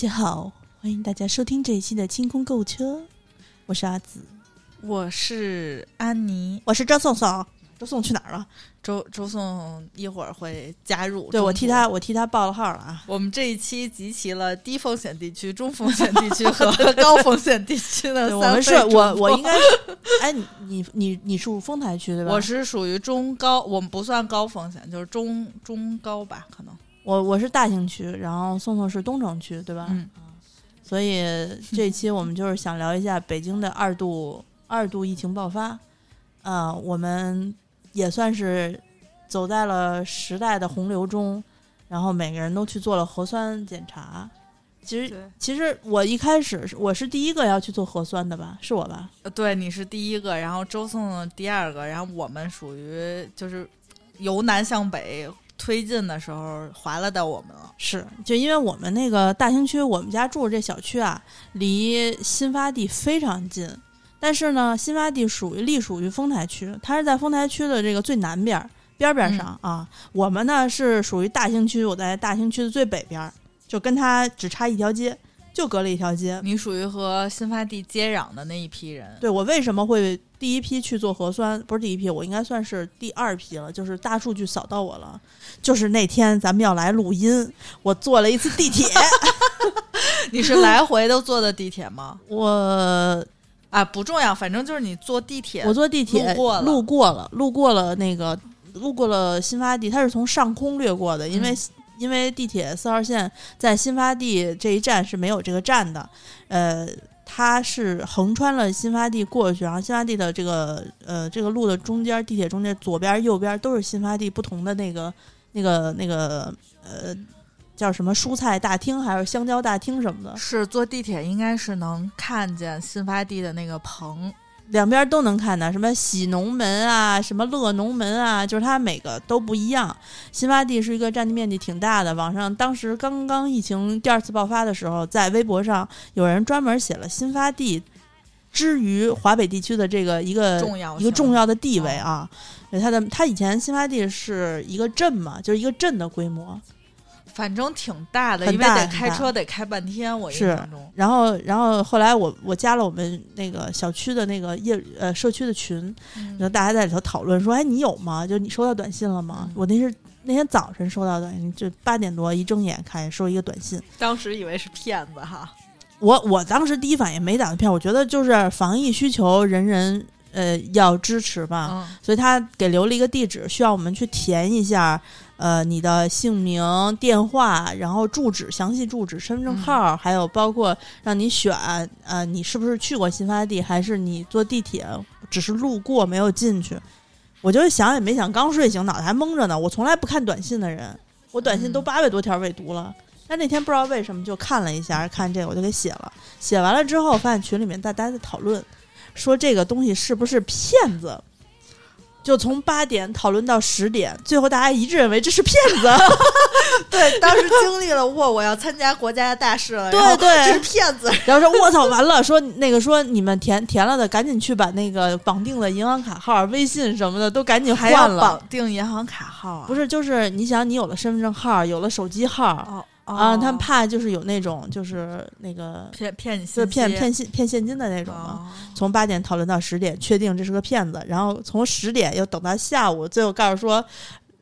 大家好，欢迎大家收听这一期的清空购物车，我是阿紫，我是安妮，我是周颂颂。周颂去哪儿了？周周颂一会儿会加入。对我替他，我替他报了号了啊。我们这一期集齐了低风险地区、中风险地区 和高风险地区的我们是我我应该是 哎，你你你你属丰台区对吧？我是属于中高，我们不算高风险，就是中中高吧，可能。我我是大兴区，然后宋宋是东城区，对吧？嗯。所以这一期我们就是想聊一下北京的二度二度疫情爆发，啊，我们。也算是走在了时代的洪流中，然后每个人都去做了核酸检查。其实，其实我一开始我是第一个要去做核酸的吧？是我吧？呃，对，你是第一个，然后周颂第二个，然后我们属于就是由南向北推进的时候划拉到我们了。是，就因为我们那个大兴区，我们家住的这小区啊，离新发地非常近。但是呢，新发地属于隶属于丰台区，它是在丰台区的这个最南边边边上啊。我们呢是属于大兴区，我在大兴区的最北边，就跟它只差一条街，就隔了一条街。你属于和新发地接壤的那一批人。对我为什么会第一批去做核酸？不是第一批，我应该算是第二批了。就是大数据扫到我了，就是那天咱们要来录音，我坐了一次地铁。你是来回都坐的地铁吗？我。啊，不重要，反正就是你坐地铁，我坐地铁路过了，路过了，路过了那个，路过了新发地，它是从上空掠过的，因为因为地铁四号线在新发地这一站是没有这个站的，呃，它是横穿了新发地过去，然后新发地的这个呃这个路的中间，地铁中间左边右边都是新发地不同的那个那个那个呃。叫什么蔬菜大厅还是香蕉大厅什么的？是坐地铁应该是能看见新发地的那个棚，两边都能看到。什么喜农门啊，什么乐农门啊，就是它每个都不一样。新发地是一个占地面积挺大的。网上当时刚刚疫情第二次爆发的时候，在微博上有人专门写了新发地之于华北地区的这个一个一个重要的地位啊。它的它以前新发地是一个镇嘛，就是一个镇的规模。反正挺大的，因为得开车得开半天。我印象中，然后，然后后来我我加了我们那个小区的那个业呃社区的群，然后大家在里头讨论说：“哎，你有吗？就你收到短信了吗？”我那是那天早晨收到短信，就八点多一睁眼看收一个短信，当时以为是骗子哈。我我当时第一反应没打算骗，我觉得就是防疫需求，人人呃要支持吧，所以他给留了一个地址，需要我们去填一下。呃，你的姓名、电话，然后住址、详细住址、身份证号，还有包括让你选，呃，你是不是去过新发地，还是你坐地铁只是路过没有进去？我就想也没想，刚睡醒，脑袋还蒙着呢。我从来不看短信的人，我短信都八百多条未读了。但那天不知道为什么就看了一下，看这个我就给写了。写完了之后，发现群里面大家在讨论，说这个东西是不是骗子。就从八点讨论到十点，最后大家一致认为这是骗子。对，当时经历了哇，我要参加国家大事了，对对，这是骗子。然后说，我操，完了，说那个说你们填填了的，赶紧去把那个绑定的银行卡号、微信什么的都赶紧换了。绑定银行卡号啊？不是，就是你想，你有了身份证号，有了手机号。啊，他们怕就是有那种就是那个骗骗你，就是骗骗现骗现金的那种嘛。从八点讨论到十点，确定这是个骗子，然后从十点又等到下午，最后告诉说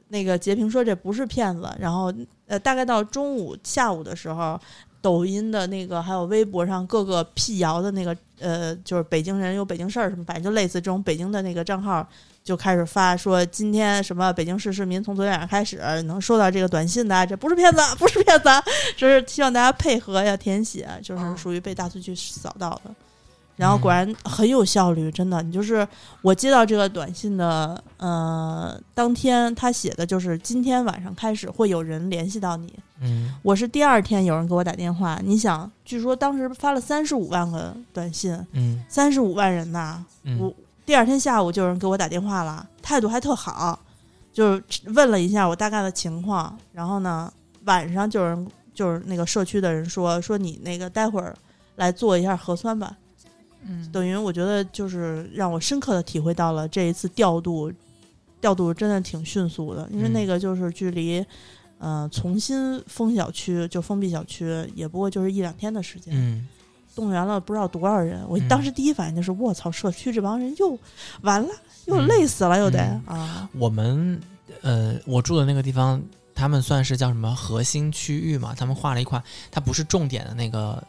那个截屏说这不是骗子。然后呃，大概到中午下午的时候，抖音的那个还有微博上各个辟谣的那个呃，就是北京人有北京事儿什么，反正就类似这种北京的那个账号。就开始发说今天什么北京市市民从昨天晚上开始能收到这个短信的，这不是骗子，不是骗子，就是希望大家配合要填写，就是属于被大数据扫到的。然后果然很有效率，真的，你就是我接到这个短信的，呃，当天他写的就是今天晚上开始会有人联系到你。嗯，我是第二天有人给我打电话，你想，据说当时发了三十五万个短信，嗯，三十五万人呐，我。第二天下午就有人给我打电话了，态度还特好，就是问了一下我大概的情况。然后呢，晚上就有人就是那个社区的人说说你那个待会儿来做一下核酸吧。嗯，等于我觉得就是让我深刻的体会到了这一次调度调度真的挺迅速的，因为那个就是距离呃，重新封小区就封闭小区，也不过就是一两天的时间，嗯动员了不知道多少人。我嗯当时第一反应就是，我操，社区这帮人又完了，又累死了，又得嗯啊，我们呃，我住的那个地方，他们算是叫什么核心区域嘛？他们画了一块，它不是重点的那个，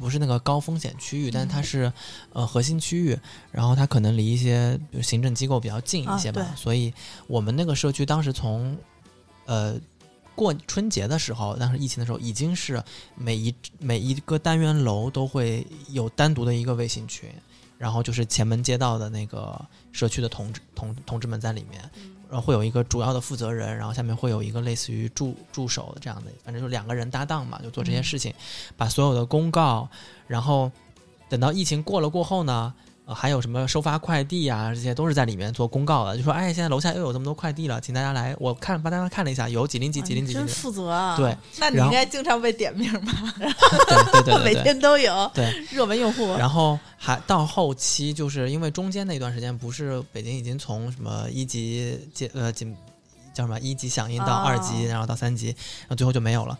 不是那个高风险区域，但它是呃核心区域，然后它可能离一些比如行政机构比较近一些吧，啊所以我们那个社区当时从呃。过春节的时候，当时疫情的时候，已经是每一每一个单元楼都会有单独的一个微信群，然后就是前门街道的那个社区的同志同同志们在里面，然后会有一个主要的负责人，然后下面会有一个类似于助助手的这样的，反正就两个人搭档嘛，就做这些事情，把所有的公告，然后等到疫情过了过后呢。呃，还有什么收发快递啊，这些都是在里面做公告的，就说，哎，现在楼下又有这么多快递了，请大家来。我看帮大家看了一下，有几零几几零几几真零，负责啊！对，那你应该经常被点名吧？对对对 每。天都有对 热门用户，然后还到后期，就是因为中间那段时间，不是北京已经从什么一级接呃紧叫什么一级响应到哦二级，然后到三级，然后最后就没有了。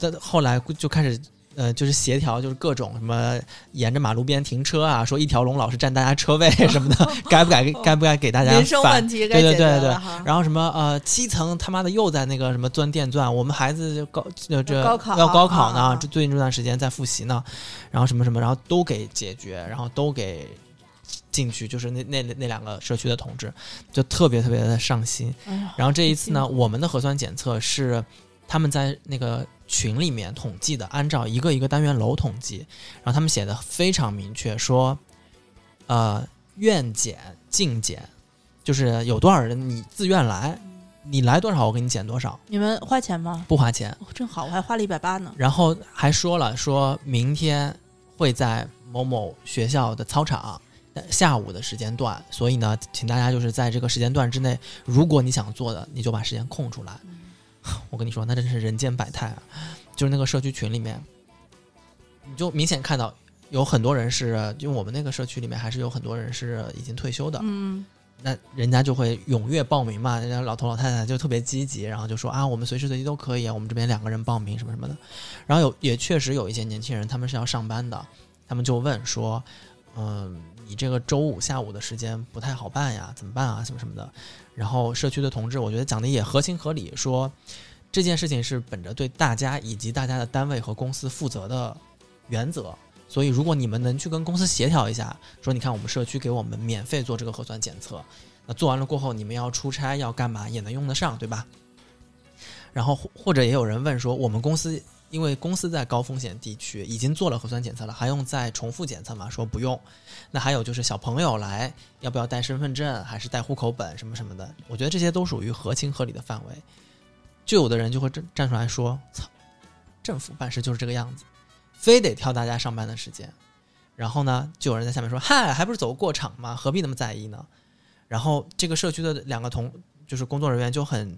但后来就开始。呃，就是协调，就是各种什么沿着马路边停车啊，说一条龙老是占大家车位 什么的，该不该该不该给大家民生问题该解决对对对对。然后什么呃七层他妈的又在那个什么钻电钻，我们孩子就高呃这高考要高考呢，最近这段时间在复习呢，然后什么什么，然后都给解决，然后都给进去，就是那那那两个社区的同志就特别特别的上心。哎，然后这一次呢，我们的核酸检测是他们在那个群里面统计的，按照一个一个单元楼统计，然后他们写的非常明确，说呃愿减尽减，就是有多少人你自愿来，你来多少我给你减多少，你们花钱吗？不花钱。哦，真好，我还花了一百八呢。然后还说了，说明天会在某某学校的操场。呃下午的时间段，所以呢，请大家就是在这个时间段之内，如果你想做的，你就把时间空出来。我跟你说，那真是人间百态啊！就是那个社区群里面，你就明显看到有很多人是，因为我们那个社区里面还是有很多人是已经退休的，嗯，那人家就会踊跃报名嘛，人家老头老太太就特别积极，然后就说啊，我们随时随地都可以，我们这边两个人报名什么什么的。然后有也确实有一些年轻人，他们是要上班的，他们就问说，嗯、你这个周五下午的时间不太好办呀，怎么办啊，什么什么的。然后社区的同志，我觉得讲的也合情合理，说这件事情是本着对大家以及大家的单位和公司负责的原则。所以，如果你们能去跟公司协调一下，说你看我们社区给我们免费做这个核酸检测，那做完了过后，你们要出差要干嘛也能用得上，对吧？然后或者也有人问说，我们公司因为公司在高风险地区已经做了核酸检测了，还用再重复检测吗？说不用。那还有就是小朋友来要不要带身份证，还是带户口本什么什么的？我觉得这些都属于合情合理的范围。就有的人就会站站出来说：“操，政府办事就是这个样子，非得挑大家上班的时间。”然后呢，就有人在下面说：“嗨，还不是走过场吗？何必那么在意呢？”然后这个社区的两个同就是工作人员就很，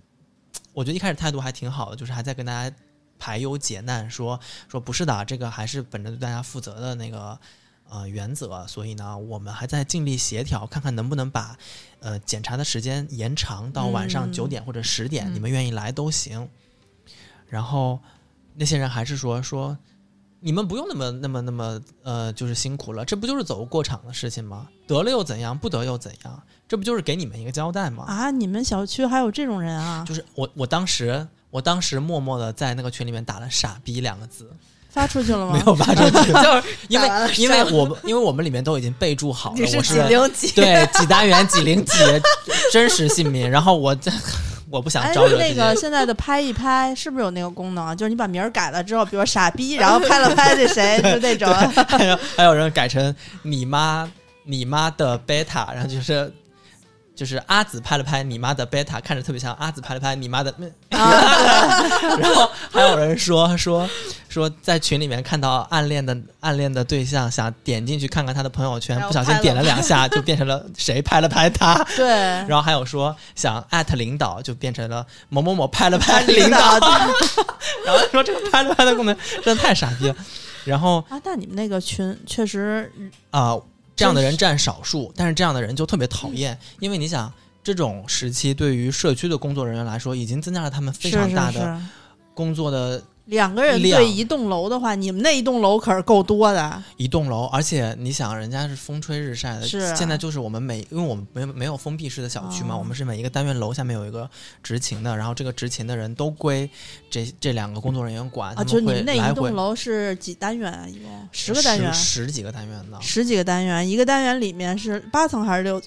我觉得一开始态度还挺好的，就是还在跟大家排忧解难，说说不是的，这个还是本着对大家负责的那个呃原则，所以呢，我们还在尽力协调，看看能不能把呃检查的时间延长到晚上嗯九点或者十点，嗯你们愿意来都行。然后那些人还是说说。你们不用那么那么那么呃，就是辛苦了，这不就是走个过场的事情吗？得了又怎样？不得又怎样？这不就是给你们一个交代吗？啊，你们小区还有这种人啊？就是我我当时我当时默默的在那个群里面打了“傻逼”两个字，发出去了吗？没有发出去，就是 因为因为我们因为我们里面都已经备注好了，我是几零几？对几单元几零几真实姓名，然后我这我不想哎，招惹哎。那个现在的拍一拍是不是有那个功能啊？就是你把名儿改了之后，比如傻逼，然后拍了拍那谁，就那种。还有还有人改成你妈你妈的贝塔，然后就是就是阿紫拍了拍你妈的贝塔，看着特别像阿紫拍了拍你妈的，啊，然后还有人说说说在群里面看到暗恋的暗恋的对象，想点进去看看他的朋友圈，不小心点了两下，就变成了谁拍了拍他。对，然后还有说想艾特领导，就变成了某某某拍了拍领导。然后说这个拍了拍的功能真的太傻逼了。然后啊，但你们那个群确实，啊、这样的人占少数，但是这样的人就特别讨厌，因为你想，这种时期对于社区的工作人员来说，已经增加了他们非常大的工作的两个人对一栋楼的话，你们那一栋楼可是够多的。一栋楼，而且你想，人家是风吹日晒的，是。啊现在就是我们每，因为我们没有没有封闭式的小区嘛，哦。我们是每一个单元楼下面有一个执勤的，然后这个执勤的人都归这这两个工作人员管，啊，就你们那一栋楼是几单元啊？一共？十个单元，十十几个单元呢，十几个单元，一个单元里面是八层还是六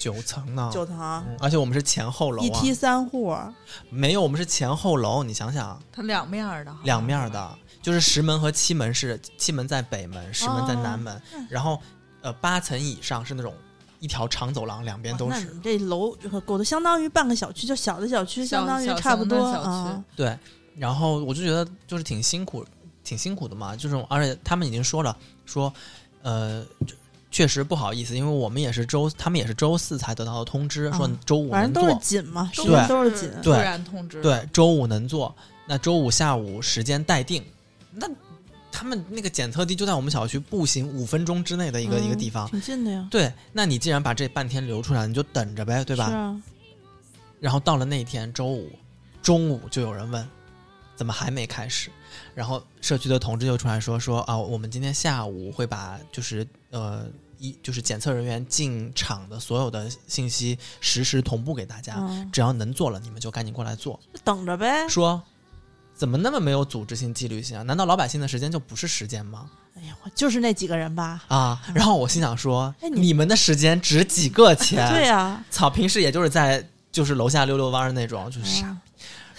九层呢，九层？嗯而且我们是前后楼啊，一梯三户，没有，我们是前后楼，你想想，它两面的，两面的，就是石门和七门是七门在北门，石门在南门，嗯然后呃八层以上是那种一条长走廊，两边都是。这楼狗的，相当于半个小区，就小的小区，相当于差不多啊。对，然后我就觉得就是挺辛苦，挺辛苦的嘛。就是，而且他们已经说了，说呃，确实不好意思，因为我们也是周，他们也是周四才得到的通知，说啊周五能反正都是做。紧嘛，周对都是紧。突对然通知，对，周五能做，那周五下午时间待定。那他们那个检测地就在我们小区步行五分钟之内的一个、一个嗯地方。挺近的呀，对，那你既然把这半天留出来，你就等着呗，对吧？是啊，然后到了那天周五中午，就有人问怎么还没开始，然后社区的同志就出来说说啊，我们今天下午会把就是呃一就是检测人员进场的所有的信息实时同步给大家，嗯，只要能做了，你们就赶紧过来做。等着呗。说怎么那么没有组织性、纪律性啊？难道老百姓的时间就不是时间吗？哎呀，我就是那几个人吧。啊！然后我心想说，哎你你们的时间值几个钱？对呀，草平时也就是在就是楼下溜溜弯儿那种，就是傻。嗯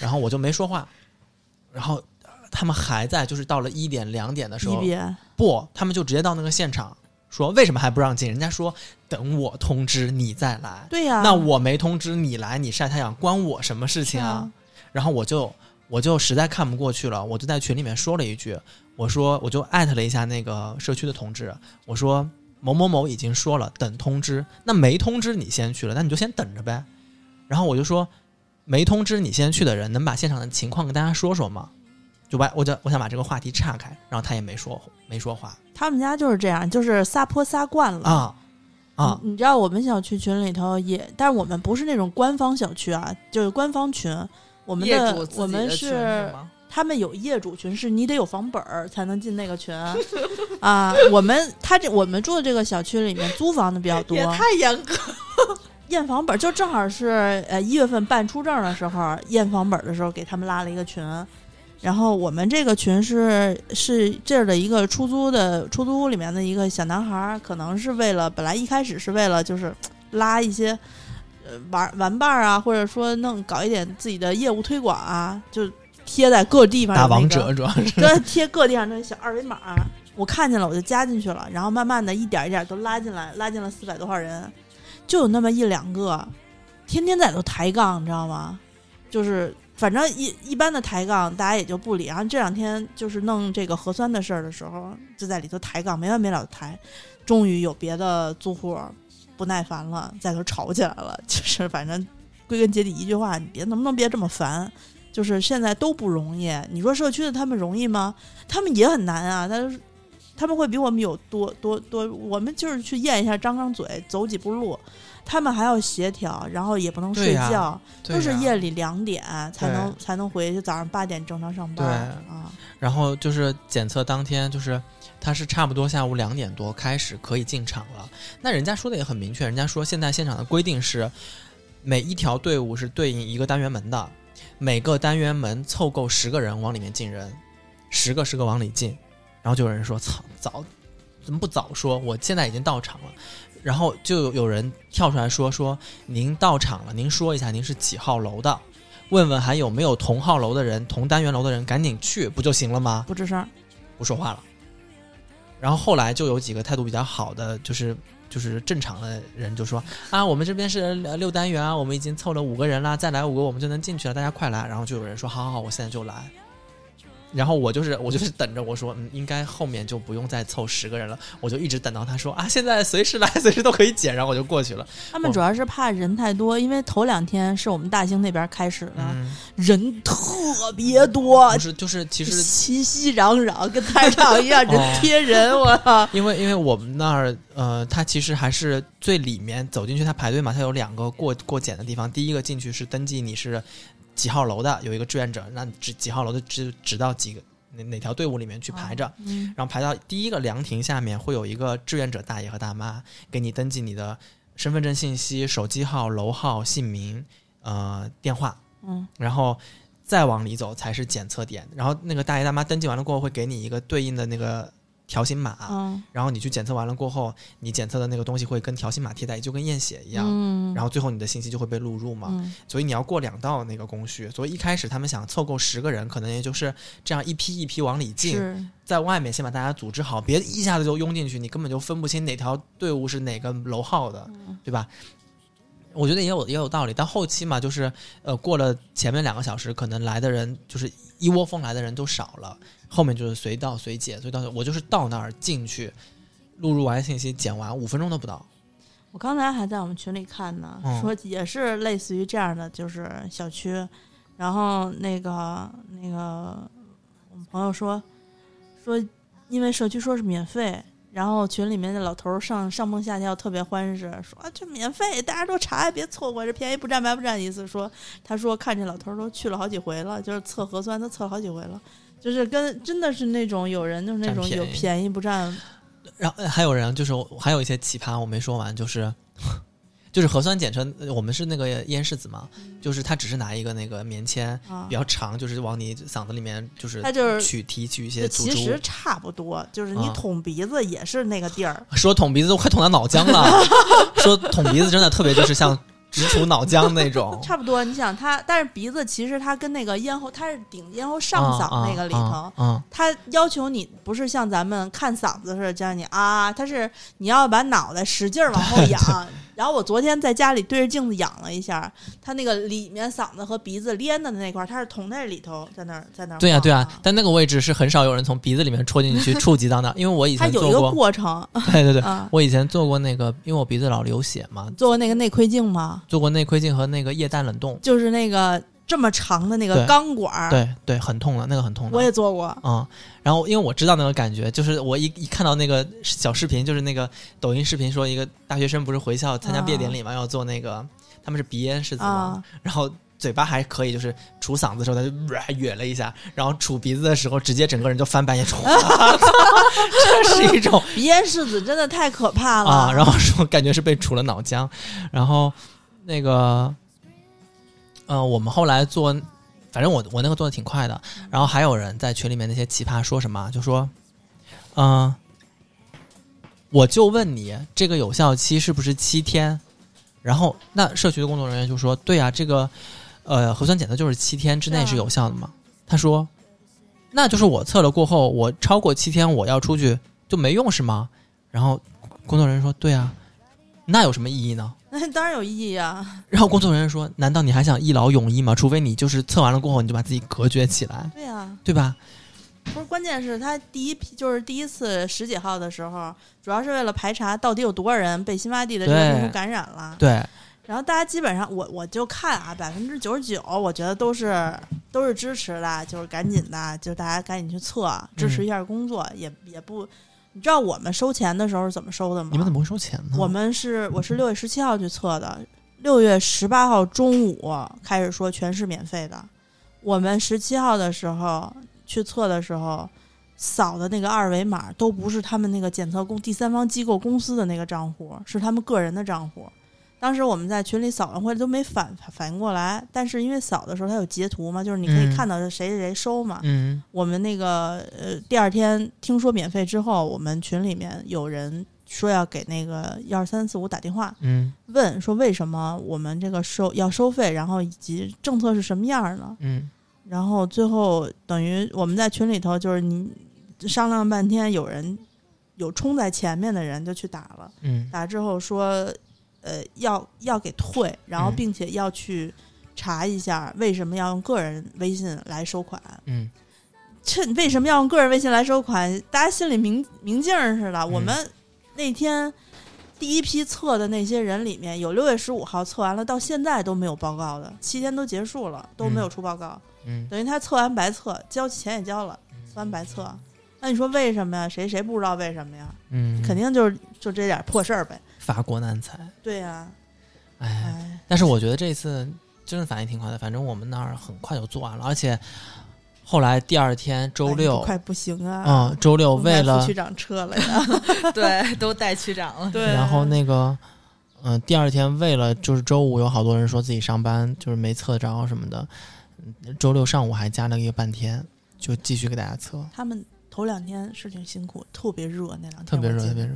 然后我就没说话，然后呃他们还在，就是到了一点两点的时候，不，他们就直接到那个现场说为什么还不让进？人家说等我通知你再来。对呀，那我没通知你来，你晒太阳关我什么事情啊？啊然后我就我就实在看不过去了，我就在群里面说了一句，我说我就艾特了一下那个社区的同志，我说某某某已经说了等通知，那没通知你先去了，那你就先等着呗。然后我就说没通知你先去的人，能把现场的情况跟大家说说吗？就把我就我想把这个话题岔开，然后他也没说没说话他们家就是这样，就是撒泼撒惯了。啊啊你你知道我们小区群里头也，但是我们不是那种官方小区啊，就是官方群。我们业的我们是？他们有业主群，是你得有房本儿才能进那个群啊。我们他这我们住的这个小区里面租房的比较多，也太严格，验房本儿就正好是呃一月份办出证的时候验房本儿的时候给他们拉了一个群，然后我们这个群是是这儿的一个出租的出租屋里面的一个小男孩儿，可能是为了本来一开始是为了就是拉一些呃玩玩伴儿啊，或者说弄搞一点自己的业务推广啊，就贴在各地方打那个王者主要是。对，贴各地上那小二维码，我看见了我就加进去了，然后慢慢的一点一点都拉进来，拉进了四百多号人，就有那么一两个，天天在都抬杠，你知道吗？就是反正一一般的抬杠，大家也就不理。然后这两天就是弄这个核酸的事儿的时候，就在里头抬杠，没完没了的抬。终于有别的租户不耐烦了，在头吵起来了。就是反正归根结底一句话，你别能不能别这么烦？就是现在都不容易。你说社区的他们容易吗？他们也很难啊。但是他们会比我们有多多多，我们就是去验一下，张张嘴，走几步路。他们还要协调，然后也不能睡觉，都是夜里两点才能才能回去，早上八点正常上班。啊，然后就是检测当天，就是他是差不多下午两点多开始可以进场了。那人家说的也很明确，人家说现在现场的规定是，每一条队伍是对应一个单元门的，每个单元门凑够十个人往里面进人，十个十个往里进。然后就有人说：“操，早怎么不早说？我现在已经到场了。”然后就有人跳出来说：“说您到场了，您说一下您是几号楼的。”问问还有没有同号楼的人、同单元楼的人，赶紧去不就行了吗？不吱声。不说话了。然后后来就有几个态度比较好的，就是就是正常的人就说啊，我们这边是呃六单元啊，我们已经凑了五个人了，再来五个我们就能进去了，大家快来。然后就有人说好好好，我现在就来。然后我就是我就是等着我说，嗯，应该后面就不用再凑十个人了，我就一直等到他说啊，现在随时来，随时都可以减，然后我就过去了。他们主要是怕人太多，因为头两天是我们大兴那边开始的，嗯，人特别多不，是，就是其实熙熙攘攘，跟菜市场一样，人哦贴人，我操！因为因为我们那儿呃，它其实还是最里面走进去，它排队嘛，它有两个过过检的地方。第一个进去是登记你是几号楼的有一个志愿者，那你指几号楼的指指到几个哪哪条队伍里面去排着，嗯然后排到第一个凉亭下面会有一个志愿者大爷和大妈给你登记你的身份证信息、手机号、楼号、姓名、呃电话，嗯然后再往里走才是检测点。然后那个大爷大妈登记完了过后，会给你一个对应的那个条形码，嗯然后你去检测完了过后，你检测的那个东西会跟条形码贴在一，就跟验血一样。嗯，然后最后你的信息就会被录入嘛，嗯所以你要过两道那个工序。所以一开始他们想凑够十个人，可能也就是这样一批一批往里进，在外面先把大家组织好，别一下子就拥进去，你根本就分不清哪条队伍是哪个楼号的，嗯对吧？我觉得也有也有道理。但后期嘛，就是呃，过了前面两个小时，可能来的人就是一窝蜂来的人都少了，后面就是随到随检，随到我就是到那儿进去，录入完信息，剪完五分钟都不到。我刚才还在我们群里看呢，嗯说也是类似于这样的，就是小区，然后那个那个我们朋友说说，因为社区说是免费，然后群里面的老头儿上上蹦下跳，特别欢实，说啊这免费，大家都查，别错过，这便宜不占白不占。意思说，他说看这老头儿都去了好几回了，就是测核酸都测了好几回了。就是跟真的是那种有人就是那种有便宜不占，然后呃还有人就是还有一些奇葩我没说完，就是就是核酸检测，呃我们是那个咽拭子嘛，就是他只是拿一个那个棉签啊比较长，就是往你嗓子里面就是他就是取提取一些其实。差不多，就是你啊捅鼻子也是那个地儿。说捅鼻子都快捅到脑浆了，说捅鼻子真的特别就是像直杵脑浆那种。差不多，你想他，但是鼻子其实它跟那个咽喉，它是顶咽喉上嗓那个里头，它要求你不是像咱们看嗓子似的叫你啊，它是你要把脑袋使劲儿往后仰。然后我昨天在家里对着镜子仰了一下，它那个里面嗓子和鼻子连的那块儿，它是捅在里头，在那儿在那儿。对呀、对呀、但那个位置是很少有人从鼻子里面戳进去触及到那，因为我以它有一个前做过，过程对对对，啊。我以前做过那个，因为我鼻子老流血嘛，做过那个内窥镜吗？做过内窥镜和那个液氮冷冻，就是那个这么长的那个对。钢管儿，对对，很痛的，那个很痛的。我也做过。嗯，然后因为我知道那个感觉，就是我一一看到那个小视频，就是那个抖音视频，说一个大学生不是回校参加毕业典礼嘛，要做那个他们是鼻咽拭子嘛，啊。然后嘴巴还可以，就是杵嗓子的时候他就、哕了一下，然后杵鼻子的时候直接整个人就翻白眼，这是一种 鼻咽拭子真的太可怕了。啊，然后说感觉是被杵了脑浆，然后那个，呃，我们后来做，反正我我那个做的挺快的，然后还有人在群里面那些奇葩说什么，就说，嗯、我就问你这个有效期是不是七天？然后那社区的工作人员就说，对啊，这个呃核酸检测就是七天之内是有效的嘛。他说，那就是我测了过后，我超过七天我要出去就没用是吗？然后工作人员说：“对啊，那有什么意义呢那当然有意义啊！？” 然后工作人员说：“难道你还想一劳永逸吗？除非你就是测完了过后你就把自己隔绝起来，对呀、对吧不是，关键是他第一批就是第一次十几号的时候，主要是为了排查到底有多少人被新发地的这个病毒感染了？”。对，然后大家基本上，我我就看啊，百分之九十九，我觉得都是都是支持的，就是赶紧的，就大家赶紧去测，支持一下工作，也也不，你知道我们收钱的时候是怎么收的吗？你们怎么会收钱呢？我们是我是六月十七号去测的，六月十八号中午开始说全是免费的。我们十七号的时候去测的时候，扫的那个二维码都不是他们那个检测公第三方机构公司的那个账户，是他们个人的账户。当时我们在群里扫完回来都没反反应过来，但是因为扫的时候它有截图嘛，就是你可以嗯。看到是谁谁谁收嘛，嗯。我们那个呃，第二天听说免费之后，我们群里面有人说要给那个一二三四五打电话，嗯问说为什么我们这个收要收费，然后以及政策是什么样儿呢？嗯？然后最后等于我们在群里头就是你商量半天，有人有冲在前面的人就去打了，嗯。打之后说呃要要给退，然后嗯并且要去查一下为什么要用个人微信来收款。嗯这为什么要用个人微信来收款？大家心里明明镜儿似的。嗯我们那天第一批测的那些人里面，有六月十五号测完了，到现在都没有报告的，七天都结束了，都没有出报告，嗯等于他测完白测，交钱也交了，测完白测。那你说为什么呀？谁谁不知道为什么呀？嗯，肯定就是就这点破事儿呗。法国难财。对呀、哎，哎，但是我觉得这次真的反应挺快的。反正我们那儿很快就做完了，而且后来第二天周哎六你，快不行啊！嗯，周六为了区长撤了呀，对，都带区长了。对，然后那个，嗯、第二天为了就是周五有好多人说自己上班就是没测着什么的，嗯周六上午还加了一个半天，就继续给大家测，他们头两天是挺辛苦，特别热那两天，特别热，特别热。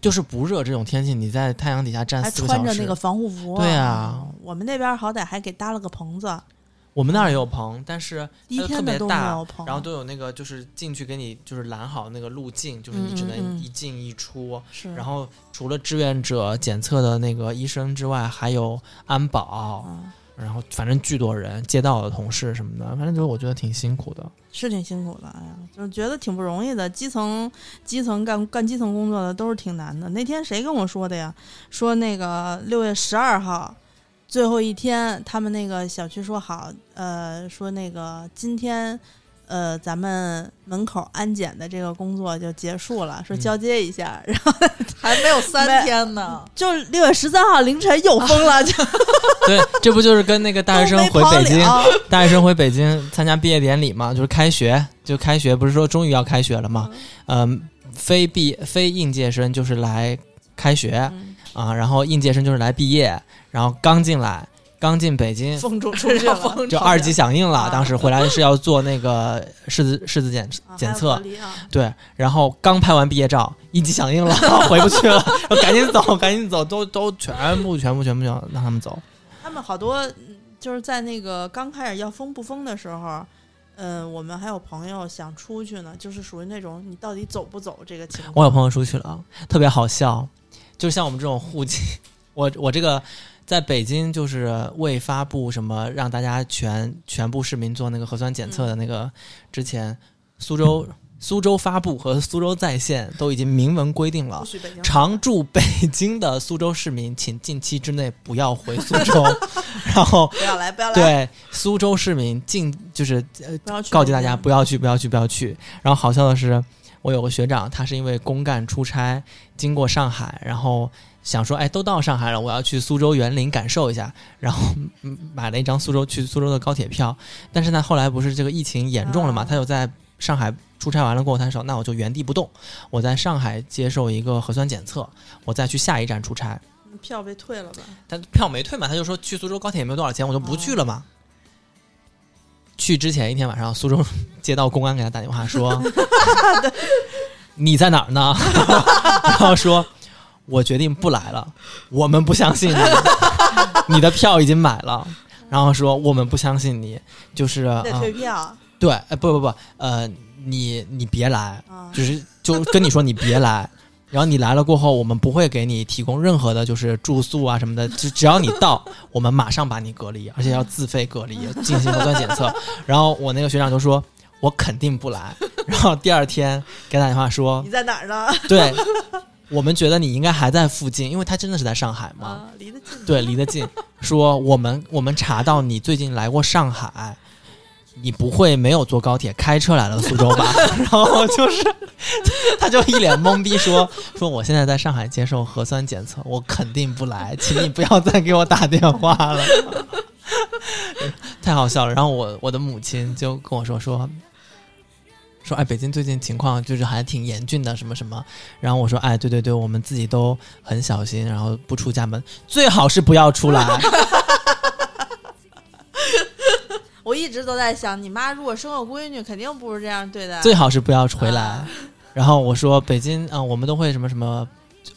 就是不热这种天气，你在太阳底下站还四个小时，穿着那个防护服。对啊，我们那边好歹还给搭了个棚子，我们那儿也有棚，但是第一天没特别大有棚，然后都有那个就是进去给你就是拦好那个路径，就是你只能一进一出。是，然后除了志愿者检测的那个医生之外，还有安保，嗯，然后反正巨多人，街道的同事什么的，反正就是我觉得挺辛苦的。是挺辛苦的，哎呀，就是觉得挺不容易的。基层基层干干基层工作的都是挺难的。那天谁跟我说的呀？说那个六月十二号最后一天，他们那个小区说好，呃，说那个今天。呃，咱们门口安检的这个工作就结束了，说嗯交接一下，然后还没有三天呢。就六月十三号凌晨又封了，就对，这不就是跟那个大学生回北京，大学生回北京参加毕业典礼嘛？就是开学，就开学，不是说终于要开学了嘛？嗯、非毕非应届生就是来开学嗯啊，然后应届生就是来毕业，然后刚进来，刚进北京，风中 出去了，就二级响应了。啊当时回来是要做那个拭子拭子检啊检测对，然后刚拍完毕业照，一级响应了，回不去了，赶紧走，赶紧走，都都全部全部全部就让他们走。他们好多嗯就是在那个刚开始要封不封的时候，嗯，我们还有朋友想出去呢，就是属于那种你到底走不走这个情况。我有朋友出去了，特别好笑，就像我们这种户籍，我我这个在北京就是未发布什么让大家全全部市民做那个核酸检测的那个之前，苏州 苏州发布和苏州在线都已经明文规定了常驻北京的苏州市民，请近期之内不要回苏州。然后，不要来，不要来，对苏州市民近就是呃不要去告诫大家不要去，不要去，不要去。然后好笑的是，我有个学长，他是因为公干出差经过上海，然后想说，哎，都到上海了，我要去苏州园林感受一下，然后 嗯买了一张苏州去苏州的高铁票。但是呢，后来不是这个疫情严重了嘛，啊他又在上海出差完了过后，他说，那我就原地不动，我在上海接受一个核酸检测，我再去下一站出差。票被退了吧？但票没退嘛，他就说去苏州高铁也没有多少钱，我就不去了嘛。去之前一天晚上，苏州街道公安给他打电话说：“ 你在哪儿呢？” 然后说：“我决定不来了，我们不相信你，你的票已经买了。”然后说：“我们不相信你，就是得啊、退票对，哎，不不不，呃，你你别来，啊！就是就跟你说你别来，然后你来了过后，我们不会给你提供任何的，就是住宿啊什么的，只只要你到，我们马上把你隔离，而且要自费隔离，进行核酸检测。然后我那个学长就说，我肯定不来。然后第二天给他打电话说你，在哪儿呢？对我们觉得你应该还在附近，因为他真的是在上海嘛，啊，离得近。对，离得近。说我们我们查到你最近来过上海，你不会没有坐高铁开车来了苏州吧？然后就是，他就一脸懵逼说说我现在在上海接受核酸检测，我肯定不来，请你不要再给我打电话了。太好笑了。然后我我的母亲就跟我说说。说哎，北京最近情况就是还挺严峻的，什么什么。然后我说哎，对对对，我们自己都很小心，然后不出家门，最好是不要出来。我一直都在想，你妈如果生个闺女，肯定不是这样对待。最好是不要回来。啊然后我说北京啊、呃我们都会什么什么，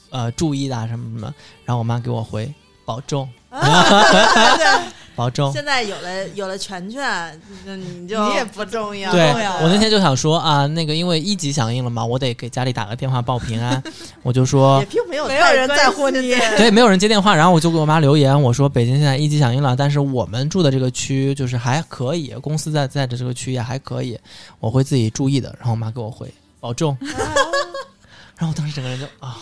呃，注意的啊什么什么。然后我妈给我回保重，啊对保重。现在有了有了全权，你你就你也不重要。对我那天就想说啊，那个因为一级响应了嘛，我得给家里打个电话报平安。我就说也并没有没有人在乎你对，没有人接电话，然后我就给我妈留言，我说北京现在一级响应了，但是我们住的这个区就是还可以，公司在在的这个区也还可以，我会自己注意的。然后我妈给我回保重，然后我当时整个人就啊，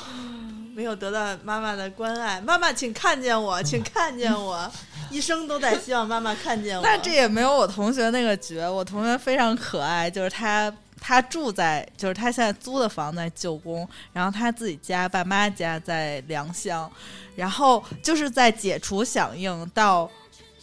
没有得到妈妈的关爱，妈妈请看见我，请看见我，一生都在希望妈妈看见我。但这也没有我同学那个绝。我同学非常可爱，就是他他住在就是他现在租的房在旧宫，然后他自己家爸妈家在良乡，然后就是在解除响应到。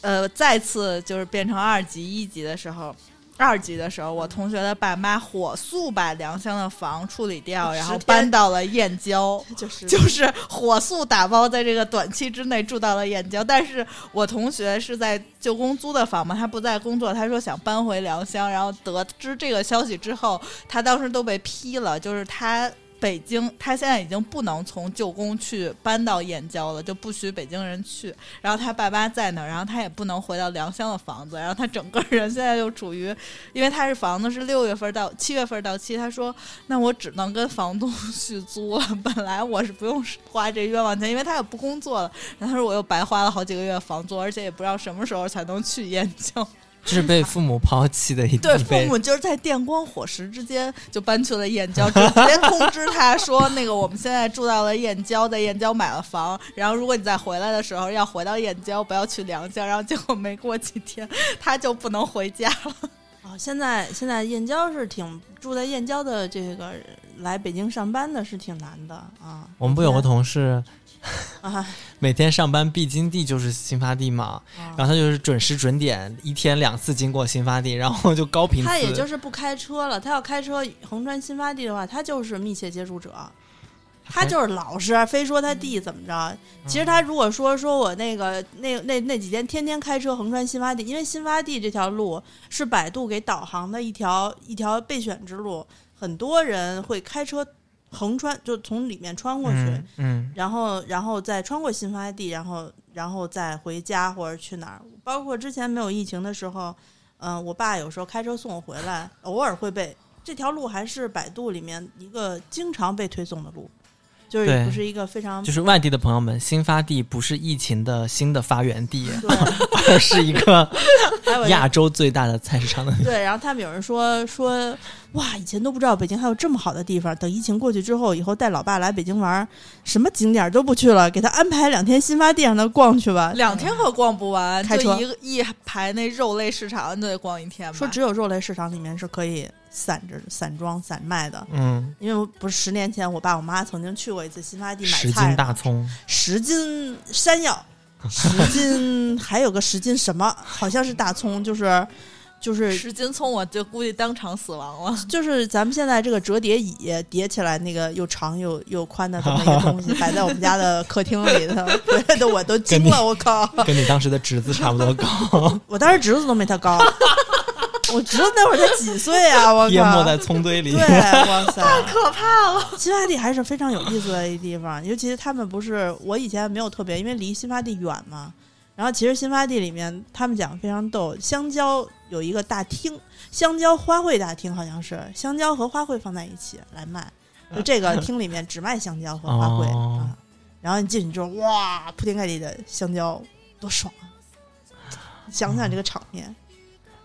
呃再次就是变成二级一级的时候。二级的时候，我同学的爸妈火速把良乡的房处理掉，然后搬到了燕郊，就是就是火速打包，在这个短期之内住到了燕郊。但是我同学是在旧公租的房嘛，他不在工作，他说想搬回良乡，然后得知这个消息之后，他当时都被批了，就是他。北京，他现在已经不能从旧宫去搬到燕郊了，就不许北京人去。然后他爸妈在那儿，然后他也不能回到良乡的房子。然后他整个人现在就处于，因为他是房子是六月份到七月份到期，他说那我只能跟房东 续租了。本来我是不用花这冤枉钱，因为他也不工作了。然后他说我又白花了好几个月房租，而且也不知道什么时候才能去燕郊。这是被父母抛弃的一对父母就是在电光火石之间就搬去了燕郊，直接通知他说：“那个我们现在住到了燕郊，在燕郊买了房，然后如果你再回来的时候要回到燕郊，不要去良乡。”然后结果没过几天，他就不能回家了。哦，现在现在燕郊是挺住在燕郊的这个来北京上班的是挺难的啊。我们不有个同事。啊，每天上班必经地就是新发地嘛，然后他就是准时准点，一天两次经过新发地，然后就高频。他也就是不开车了，他要开车横穿新发地的话，他就是密切接触者，他就是老实，非说他弟怎么着。其实他如果说说我那个那那那几天天天开车横穿新发地，因为新发地这条路是百度给导航的一条一条备选之路，很多人会开车。横穿就从里面穿过去，嗯，然后然后再穿过新发地，然后然后再回家或者去哪儿。包括之前没有疫情的时候，嗯，我爸有时候开车送我回来，偶尔会被这条路还是百度里面一个经常被推送的路，就是不是一个非常就是外地的朋友们，新发地不是疫情的新的发源地，而是一个亚洲最大的菜市场的 对。然后他们有人说说。哇，以前都不知道北京还有这么好的地方。等疫情过去之后，以后带老爸来北京玩，什么景点都不去了，给他安排两天新发地让他逛去吧。两天可逛不完，开车一个一排那肉类市场，你都得逛一天。说只有肉类市场里面是可以散着散装散卖的。嗯，因为不是十年前我爸我妈曾经去过一次新发地买菜，十斤大葱，十斤山药，十斤 还有个十斤什么，好像是大葱，就是。就是十斤葱，我就估计当场死亡了。就是咱们现在这个折叠椅叠起来，那个又长又又宽的这么一个东西，摆在我们家的客厅里头，的我都惊了，我靠！跟你当时的侄子差不多高。我当时侄子都没他高，我侄子那会儿才几岁啊！我淹没在葱堆里。对，哇塞，太可怕了！新发地还是非常有意思的一地方，尤其是他们不是我以前没有特别，因为离新发地远嘛。然后其实新发地里面，他们讲非常逗。香蕉有一个大厅，香蕉花卉大厅好像是香蕉和花卉放在一起来卖，就这个 厅里面只卖香蕉和花卉啊。然后你进去之后，哇，铺天盖地的香蕉，多爽啊！想想这个场面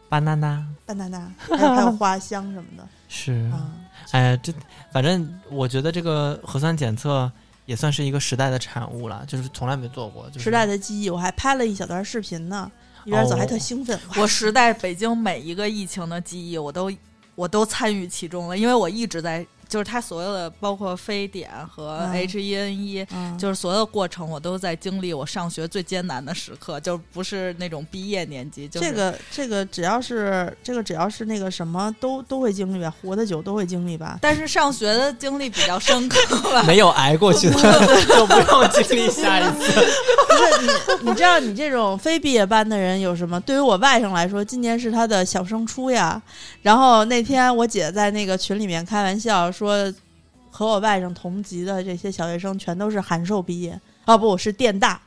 ，banana，banana，还有还有花香什么的，是啊哎呀，这反正我觉得这个核酸检测。也算是一个时代的产物了，就是从来没做过。就是时代的记忆，我还拍了一小段视频呢，一边走还特兴奋。我实在北京每一个疫情的记忆，我都我都参与其中了，因为我一直在。就是它所有的，包括非典和 H 一 N 一，就是所有的过程，我都在经历我上学最艰难的时刻，就不是那种毕业年级。就这个这个只要是这个只要是那个什么，都都会经历吧，活得久都会经历吧。但是上学的经历比较深刻，没有挨过去的 就不用经历下一次。不是你，你知道你这种非毕业班的人有什么？对于我外甥来说，今年是他的小升初呀。然后那天我姐在那个群里面开玩笑。说和我外甥同级的这些小学生全都是函授毕业啊，不是电大。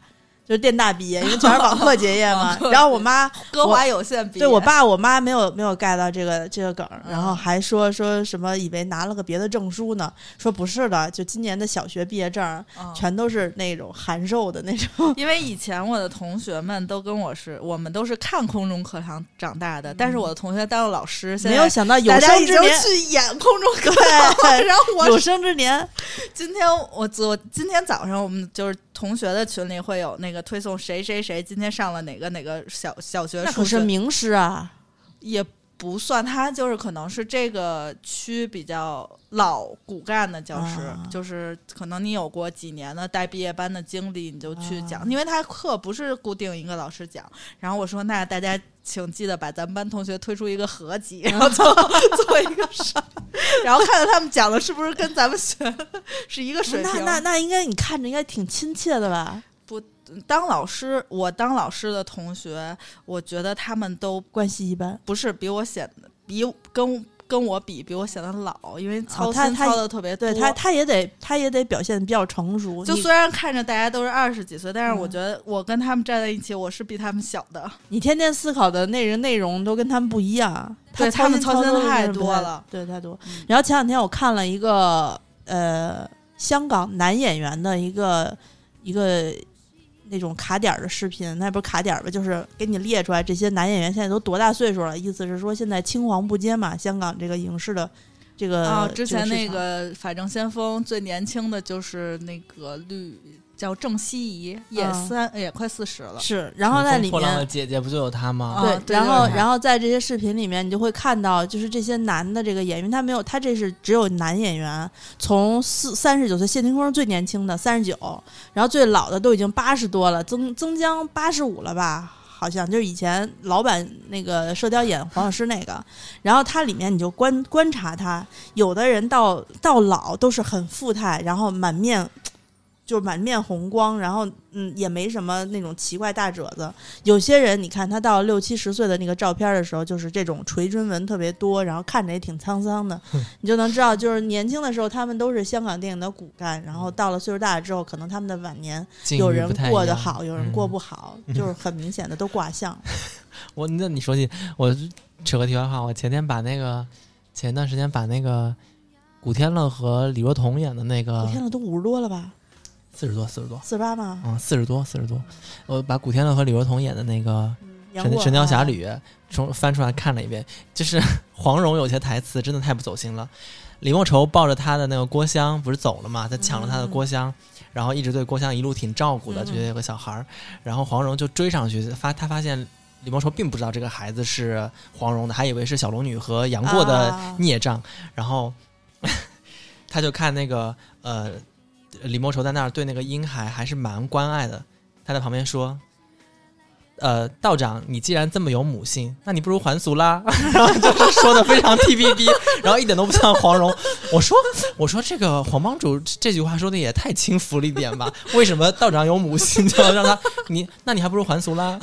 就是电大毕业，因为全是网课结业嘛。然后我妈 歌华有限毕业，对我爸我妈没有没有盖到这个这个梗，然后还说说什么以为拿了个别的证书呢，说不是的，就今年的小学毕业证全都是那种函授的那种。因为以前我的同学们都跟我是，我们都是看空中课堂长大的，但是我的同学当了老师，没有想到有生之年去演空中课堂，然后我有生之年，今天我昨今天早上我们就是同学的群里会有那。个推送谁谁谁今天上了哪个哪个小小学？那可是名师啊，也不算，他就是可能是这个区比较老骨干的教师，啊就是可能你有过几年的带毕业班的经历，你就去讲，啊因为他课不是固定一个老师讲。然后我说，那大家请记得把咱们班同学推出一个合集，然后做 做一个视频，然后看看他们讲的是不是跟咱们学是一个水平那。那那应该你看着应该挺亲切的吧？当老师，我当老师的同学，我觉得他们都关系一般。不是比我显得比跟跟我比，比我显得老，因为操心操的特别多。对他，他也得他也得表现得比较成熟。就虽然看着大家都是二十几岁，但是我嗯觉得我跟他们站在一起，我是比他们小的。你天天思考的内人内容都跟他们不一样，他他们操心太多了对，太多嗯。然后前两天我看了一个呃香港男演员的一个一个那种卡点儿的视频，那不是卡点儿吧，就是给你列出来这些男演员现在都多大岁数了，意思是说现在青黄不接嘛，香港这个影视的这个啊，之前那个《法证先锋》最年轻的就是那个绿叫郑希怡，也啊三、也快四十了。是，然后在里破浪的面。姐姐不就有她吗？啊对然后然后在这些视频里面，你就会看到，就是这些男的这个演员，他没有，他这是只有男演员，从四三十九岁，谢霆锋最年轻的三十九，然后最老的都已经八十多了，曾曾江八十五了吧？好像就是以前老版那个《射雕》演黄药师那个，然后他里面你就观观察他，有的人到到老都是很富态，然后满面就是满面红光，然后嗯也没什么那种奇怪大褶子。有些人你看他到六七十岁的那个照片的时候，就是这种垂针纹特别多，然后看着也挺沧桑的，你就能知道，就是年轻的时候他们都是香港电影的骨干，然后到了岁数大了之后，可能他们的晚年有人过得好，有人过嗯不好，就是很明显的都卦象。我那你说起我扯个题外话，我前天把那个前段时间把那个古天乐和李若彤演的那个古天乐，都五十多了吧？四十多四十多，四十八吗？嗯，四十多四十多，我把古天乐和李若彤演的那个神神雕侠啊侣》从翻出来看了一遍，就是 黄蓉有些台词真的太不走心了。李莫愁抱着他的那个郭襄不是走了吗，他抢了他的郭襄，然后一直对郭襄一路挺照顾的，觉得有个小孩儿，然后黄蓉就追上去，发他发现李莫愁并不知道这个孩子是黄蓉的，还以为是小龙女和杨过的啊。孽障，然后 他就看那个呃李莫愁在那儿对那个婴孩还是蛮关爱的，他在旁边说。呃，道长，你既然这么有母性，那你不如还俗啦。然后就是说的非常 T B B，然后一点都不像黄蓉。我说，我说这个黄帮主这句话说的也太轻浮了一点吧？为什么道长有母性就要让他你？那你还不如还俗啦？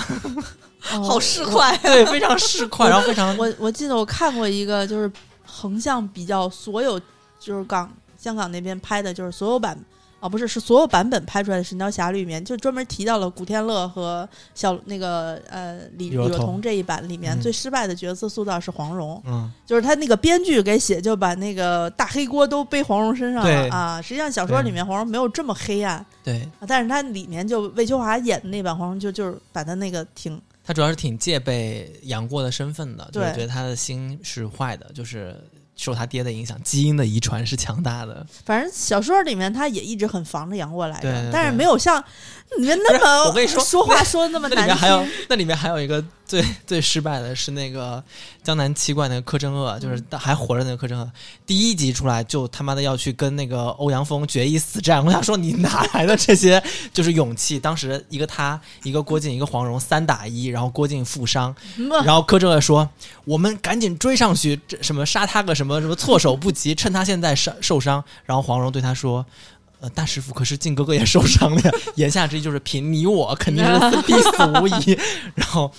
哦好市侩呀！对，非常市侩，然后非常我我记得我看过一个，就是横向比较所有，就是港香港那边拍的，就是所有版啊，不是是所有版本拍出来的《神雕侠侣》里面，就专门提到了古天乐和小那个呃李若彤这一版里面、嗯最失败的角色塑造是黄蓉，嗯，就是他那个编剧给写就把那个大黑锅都背黄蓉身上了啊。实际上小说里面黄蓉没有这么黑暗，对啊但是他里面就魏秋华演的那版黄蓉就就是把他那个挺他主要是挺戒备杨过的身份的，就是觉得他的心是坏的，就是受他爹的影响，基因的遗传是强大的。反正小说里面他也一直很防着杨过来着，但是没有像你们那么我跟你说说话说的那么难那里面还有听。那里面还有一个最 最失败的是那个江南七怪那个柯镇恶，嗯就是还活着那个柯镇恶，第一集出来就他妈的要去跟那个欧阳锋决一死战。我想说你哪来的这些就是勇气？当时一个他，一个郭靖，一个黄蓉，三打一，然后郭靖负伤，嗯然后柯镇恶说：“我们赶紧追上去，这什么杀他个什么什么措手不及，趁他现在伤受伤。”然后黄蓉对他说。呃，大师傅，可是靖哥哥也受伤了呀。言下之意就是凭你我肯定是 必死无疑。然后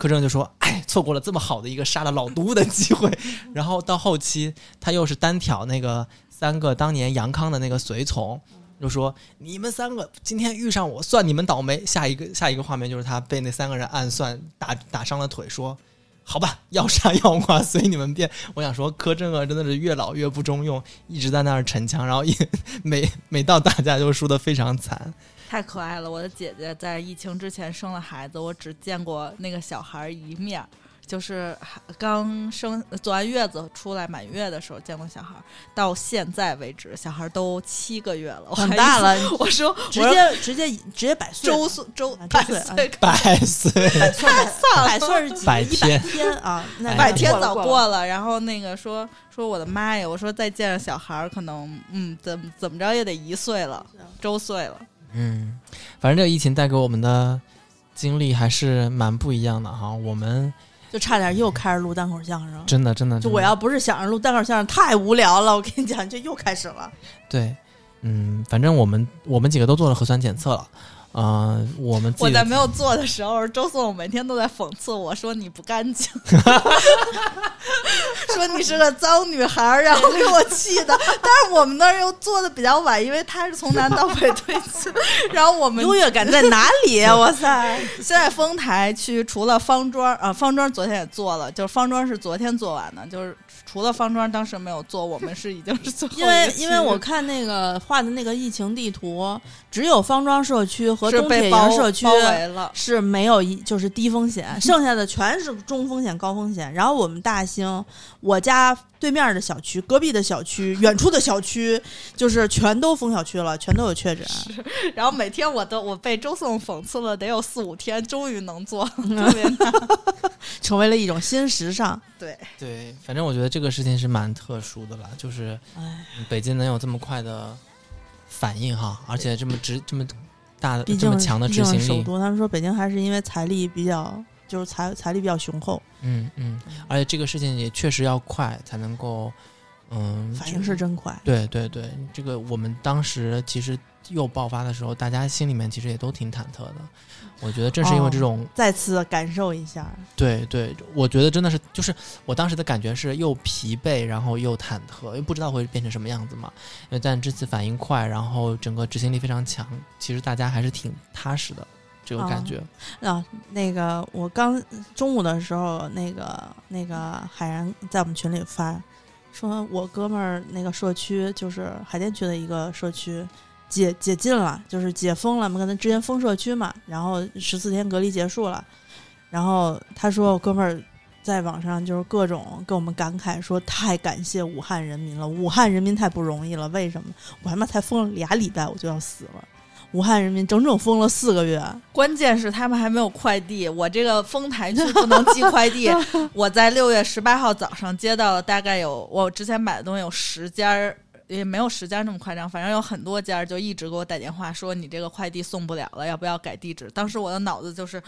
柯震就说：“哎，错过了这么好的一个杀了老都的机会。”然后到后期，他又是单挑那个三个当年杨康的那个随从，就说：“你们三个今天遇上我，算你们倒霉。”下一个下一个画面就是他被那三个人暗算打打伤了腿，说。好吧，要杀要剐随你们便。我想说，柯震啊真的是越老越不中用，一直在那儿逞强，然后也 每每到打架就输得非常惨。太可爱了！我的姐姐在疫情之前生了孩子，我只见过那个小孩一面儿，就是还刚生坐完月子出来满月的时候见过小孩儿，到现在为止小孩儿都七个月了，很大了我说直接直接直接百岁，周岁周啊百岁百岁，百岁了百岁是几百一百天天啊？那百天早过了，然后那个说说我的妈呀，我说再见着小孩儿，可能嗯怎怎么着也得一岁了，周岁了。嗯，反正这个疫情带给我们的经历还是蛮不一样的哈。我们就差点又开始录单口相声。真的真的，真的就我要不是想着录单口相声太无聊了，我跟你讲，就又开始了。对，嗯，反正我们我们几个都做了核酸检测了，呃，我们我在没有做的时候，周颂每天都在讽刺我说你不干净，说你是个脏女孩儿，然后给我气的。但是我们那儿又做的比较晚，因为他是从南到北推进，然后我们优越感在哪里？啊哇塞！现在丰台区除了方庄啊，方庄昨天也做了，就是方庄是昨天做完的，就是除了方庄当时没有做，我们是已经是最后一因为因为我看那个画的那个疫情地图，只有方庄社区和东铁营社区了。是没有一就是低风险，剩下的全是中风险、高风险。然后我们大兴，我家对面的小区、隔壁的小区、远处的小区，就是全都封小区了，全都有确诊。然后每天我都我被周颂讽刺了得有四五天，终于能做，特别难。成为了一种新时尚。对，对，反正我觉得这个事情是蛮特殊的吧，就是哎，北京能有这么快的反应哈，而且这么执这么大的这么强的执行力，首都，他们说北京还是因为财力比较，就是财财力比较雄厚，嗯嗯，而且这个事情也确实要快才能够，嗯，反应是真快。对对对，这个我们当时其实又爆发的时候，大家心里面其实也都挺忐忑的。我觉得正是因为这种，再次感受一下，对对，我觉得真的是，就是我当时的感觉是又疲惫，然后又忐忑，又不知道会变成什么样子嘛。因为但这次反应快，然后整个执行力非常强，其实大家还是挺踏实的这个感觉。啊，那个我刚中午的时候，那个那个海然在我们群里发，说我哥们儿那个社区就是海淀区的一个社区解解禁了，就是解封了，我们跟他之前封社区嘛，然后十四天隔离结束了，然后他说我哥们儿。在网上就是各种跟我们感慨说，太感谢武汉人民了，武汉人民太不容易了。为什么？我他妈才封了俩礼拜我就要死了，武汉人民整整封了四个月。关键是他们还没有快递，我这个丰台区不能寄快递。我在六月十八号早上接到了大概有我之前买的东西有十家儿。也没有十家那么夸张，反正有很多家儿就一直给我打电话说你这个快递送不了了，要不要改地址？当时我的脑子就是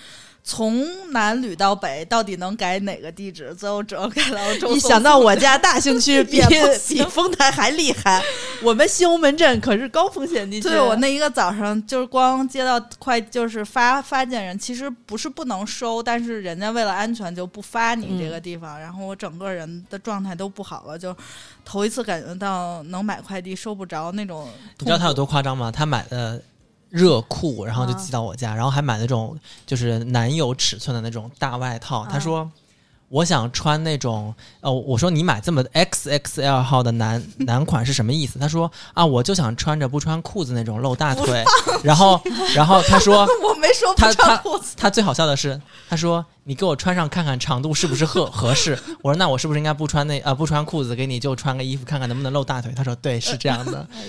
从南捋到北，到底能改哪个地址？最后只能改到周颂一想到我家大兴区 比 比丰台还厉害，我们西红门镇可是高风险地区。对我那一个早上就是光接到快，就是发发件人，其实不是不能收，但是人家为了安全就不发你这个地方，然后我整个人的状态都不好了，就头一次感觉到能买快递收不着那种。你知道他有多夸张吗？他买的热裤，然后就寄到我家，然后还买那种就是男友尺寸的那种大外套。他说。我想穿那种，哦，我说你买这么 XXL 号的男男款是什么意思？他说啊，我就想穿着不穿裤子那种露大腿。然后，然后他说，我没说不他他穿裤子，他最好笑的是，他说你给我穿上看看长度是不是合合适。我说那我是不是应该不穿那呃不穿裤子，给你就穿个衣服看看能不能露大腿？他说对，是这样的。哎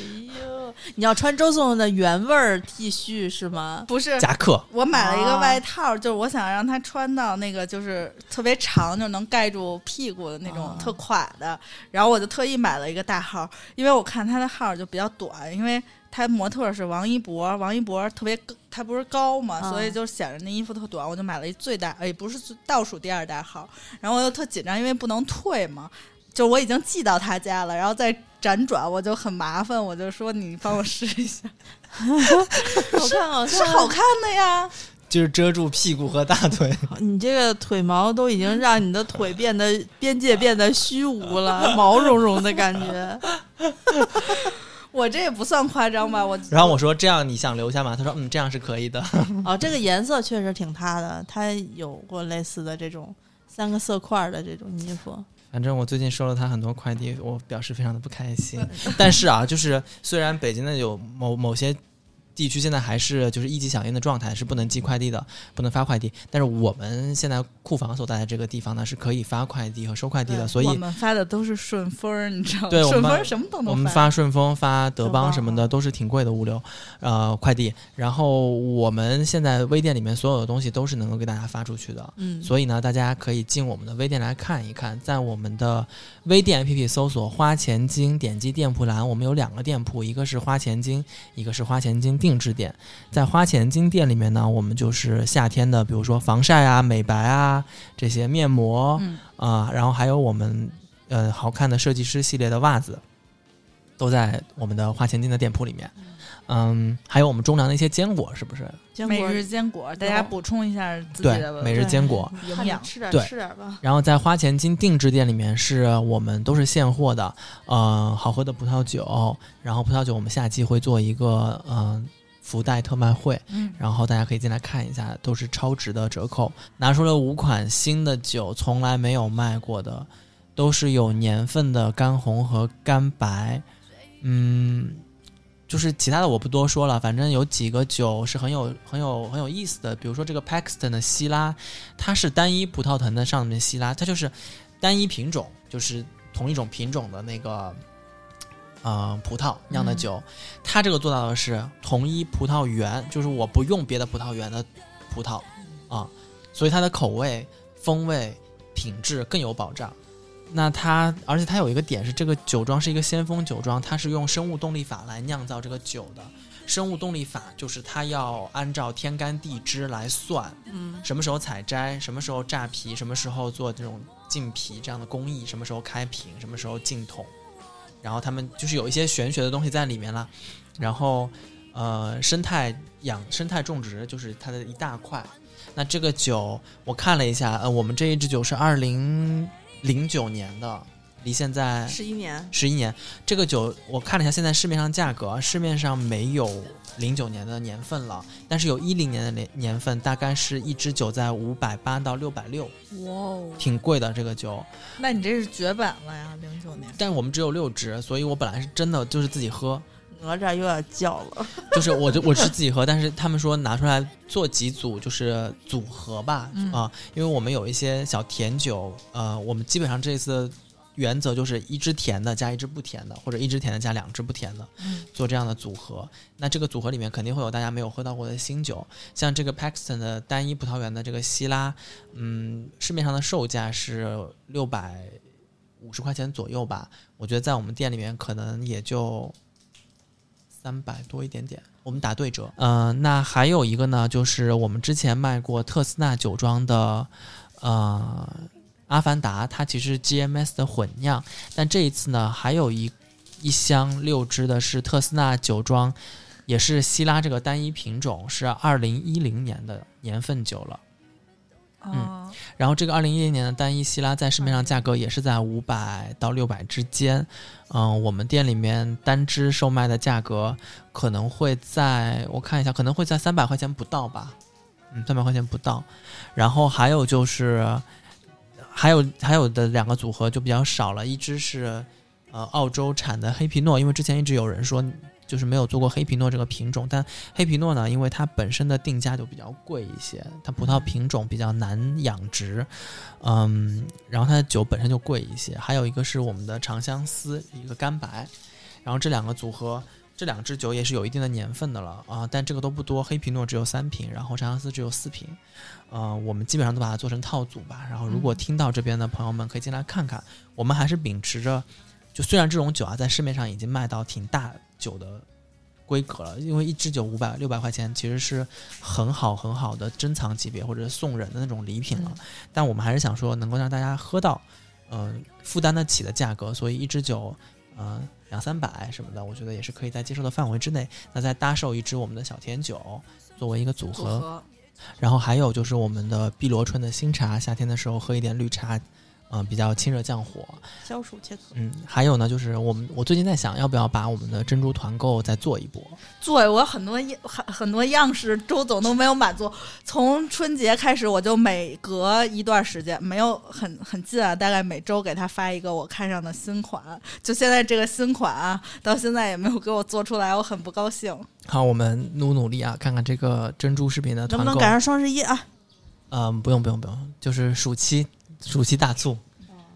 呦，你要穿周颂的原味儿 T 恤是吗？不是。夹克，我买了一个啊外套，就是我想让他穿到那个就是特别长，就能盖住屁股的那种啊特垮的。然后我就特意买了一个大号，因为我看他的号就比较短，因为他模特是王一博，王一博特别高，他不是高嘛，啊所以就显着那衣服特短，我就买了一最大，哎，不是最倒数第二大号。然后我又特紧张，因为不能退嘛，就我已经寄到他家了，然后再辗转我就很麻烦，我就说你帮我试一下，好看好看，是好看的呀。就是遮住屁股和大腿。你这个腿毛都已经让你的腿变得边界变得虚无了，毛茸茸的感觉。我这也不算夸张吧？我然后我说这样你想留下吗？他说嗯，这样是可以的。哦，这个颜色确实挺塌的，他有过类似的这种三个色块儿的这种衣服。反正我最近收了他很多快递，我表示非常的不开心。但是啊，就是虽然北京的有某某些地区现在还是就是一级响应的状态，是不能寄快递的，不能发快递。但是我们现在库房所在的这个地方呢，是可以发快递和收快递的，所以我们发的都是顺丰，你知道吗？对顺丰什么都能我们发顺丰、发德邦什么的都是挺贵的物流，呃，快递。然后我们现在微店里面所有的东西都是能够给大家发出去的，嗯，所以呢，大家可以进我们的微店来看一看，在我们的微店 APP 搜索“花钱精”，点击店铺栏，我们有两个店铺，一个是花钱精，一个是花钱精定制店。在花钱精店里面呢，我们就是夏天的，比如说防晒啊、美白啊这些面膜嗯啊、然后还有我们呃好看的设计师系列的袜子，都在我们的花钱精的店铺里面。嗯，还有我们中粮的一些坚果，是不是？坚果每日坚果，大家补充一下自己对的，每日坚果。营养吃点对吃点吧。然后在花钱金定制店里面，是我们都是现货的，呃，好喝的葡萄酒。然后葡萄酒我们下季会做一个嗯、呃福袋特卖会，嗯然后大家可以进来看一下，都是超值的折扣。拿出了五款新的酒，从来没有卖过的，都是有年份的干红和干白。嗯，就是其他的我不多说了，反正有几个酒是很有很有很有意思的，比如说这个 Paxton 的希拉，它是单一葡萄藤的上面希拉，它就是单一品种，就是同一种品种的那个。呃，葡萄酿的酒，它这个做到的是同一葡萄园，就是我不用别的葡萄园的葡萄啊，所以它的口味、风味、品质更有保障。那它，而且它有一个点是，这个酒庄是一个先锋酒庄，它是用生物动力法来酿造这个酒的。生物动力法就是它要按照天干地支来算，嗯，什么时候采摘，什么时候榨皮，什么时候做这种浸皮这样的工艺，什么时候开瓶，什么时候进桶，然后他们就是有一些玄学的东西在里面了。然后，呃，生态养生态种植就是它的一大块。那这个酒我看了一下，呃，我们这一支酒是二零零九年的，离现在十一年，十一年。这个酒我看了一下，现在市面上价格，市面上没有零九年的年份了，但是有一零年的年年份，大概是一支酒在五百八到六百六，哇哦，挺贵的这个酒。那你这是绝版了呀，零九年。但是我们只有六支，所以我本来是真的就是自己喝，哪吒又要叫了。就是我就我是自己喝，但是他们说拿出来做几组就是组合吧，啊、嗯因为我们有一些小甜酒，呃，我们基本上这次原则就是一支甜的加一支不甜的，或者一支甜的加两支不甜的，嗯做这样的组合。那这个组合里面肯定会有大家没有喝到过的新酒，像这个 Paxton 的单一葡萄园的这个希拉，嗯，市面上的售价是六百五十块钱左右吧，我觉得在我们店里面可能也就三百多一点点，我们打对折。嗯、那还有一个呢，就是我们之前卖过特斯纳酒庄的，呃，阿凡达，它其实 GMS 的混酿，但这一次呢，还有一一箱六支的是特斯纳酒庄，也是希拉这个单一品种，是二零一零年的年份酒了。哦，然后这个二零一零年的单一希拉在市面上价格也是在五百到六百之间，嗯、我们店里面单支售卖的价格可能会在我看一下，可能会在三百块钱不到吧，嗯，三百块钱不到。然后还有就是，还有还有的两个组合就比较少了，一只是呃澳洲产的黑皮诺，因为之前一直有人说。就是没有做过黑皮诺这个品种，但黑皮诺呢，因为它本身的定价就比较贵一些，它葡萄品种比较难养殖，嗯，然后它的酒本身就贵一些。还有一个是我们的长相思，一个干白，然后这两个组合，这两支酒也是有一定的年份的了啊，但这个都不多，黑皮诺只有三瓶，然后长相思只有四瓶，呃，我们基本上都把它做成套组吧。然后如果听到这边的朋友们可以进来看看，我们还是秉持着，就虽然这种酒啊在市面上已经卖到挺大酒的规格了，因为一支酒五百六百块钱其实是很好很好的珍藏级别或者送人的那种礼品了。但我们还是想说能够让大家喝到，嗯、负担得起的价格，所以一支酒，嗯、两三百什么的，我觉得也是可以在接受的范围之内。那再搭售一支我们的小甜酒作为一个组合，组合然后还有就是我们的碧螺春的新茶，夏天的时候喝一点绿茶，呃，比较清热降火。消暑解渴。嗯，还有呢，就是我们我最近在想，要不要把我们的珍珠团购再做一波？做我很多样很很多样式，周总都没有满足。从春节开始，我就每隔一段时间，没有很很近啊，大概每周给他发一个我看上的新款。就现在这个新款啊，到现在也没有给我做出来，我很不高兴。好，我们努努力啊，看看这个珍珠视频的团购能不能赶上双十一啊？嗯，不用不用不用，就是暑期暑期大促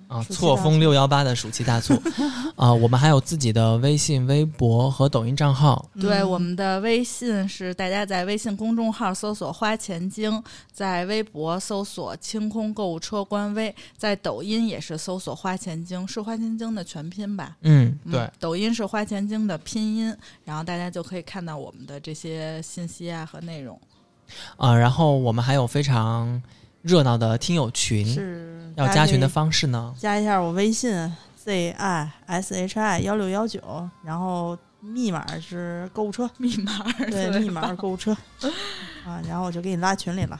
啊，错峰六幺八的暑期大促 啊，我们还有自己的微信、微博和抖音账号。对，嗯我们的微信是大家在微信公众号搜索“花钱精”，在微博搜索“清空购物车”官微，在抖音也是搜索“花钱精”，是“花钱精”的全拼吧？嗯，嗯对，抖音是“花钱精”的拼音，然后大家就可以看到我们的这些信息啊和内容。啊，然后我们还有非常热闹的听友群，是要加群的方式呢？加一下我微信 z i s h i 幺六幺九，然后密码是购物车，密码对，密码是购物车啊，然后我就给你拉群里了。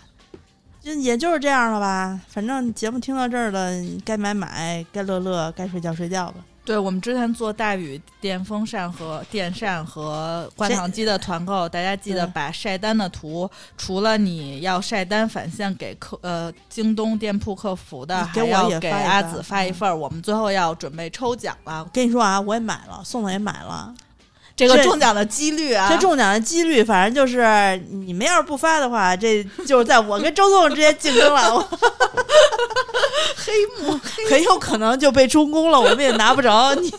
就也就是这样了吧，反正节目听到这儿了，该买买，该乐乐，该睡觉睡觉吧。对我们之前做大宇电风扇和电扇和挂烫机的团购，大家记得把晒单的图，除了你要晒单返现给客呃京东店铺客服的，还要给阿紫发一嗯份儿。我们最后要准备抽奖了我，跟你说啊，我也买了，宋总也买了。这个中奖的几率啊，这中奖的几率，反正就是你们要是不发的话，这就是在我跟周总之间竞争了，哈哈哈！黑幕，很有可能就被中功了，我们也拿不着。你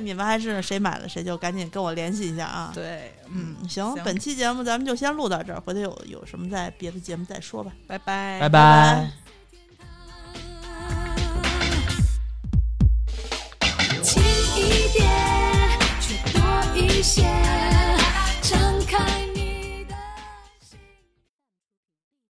你们还是谁买了谁就赶紧跟我联系一下啊！对，嗯，行，本期节目咱们就先录到这儿，回头有有什么在别的节目再说吧，拜拜，拜拜。线敞开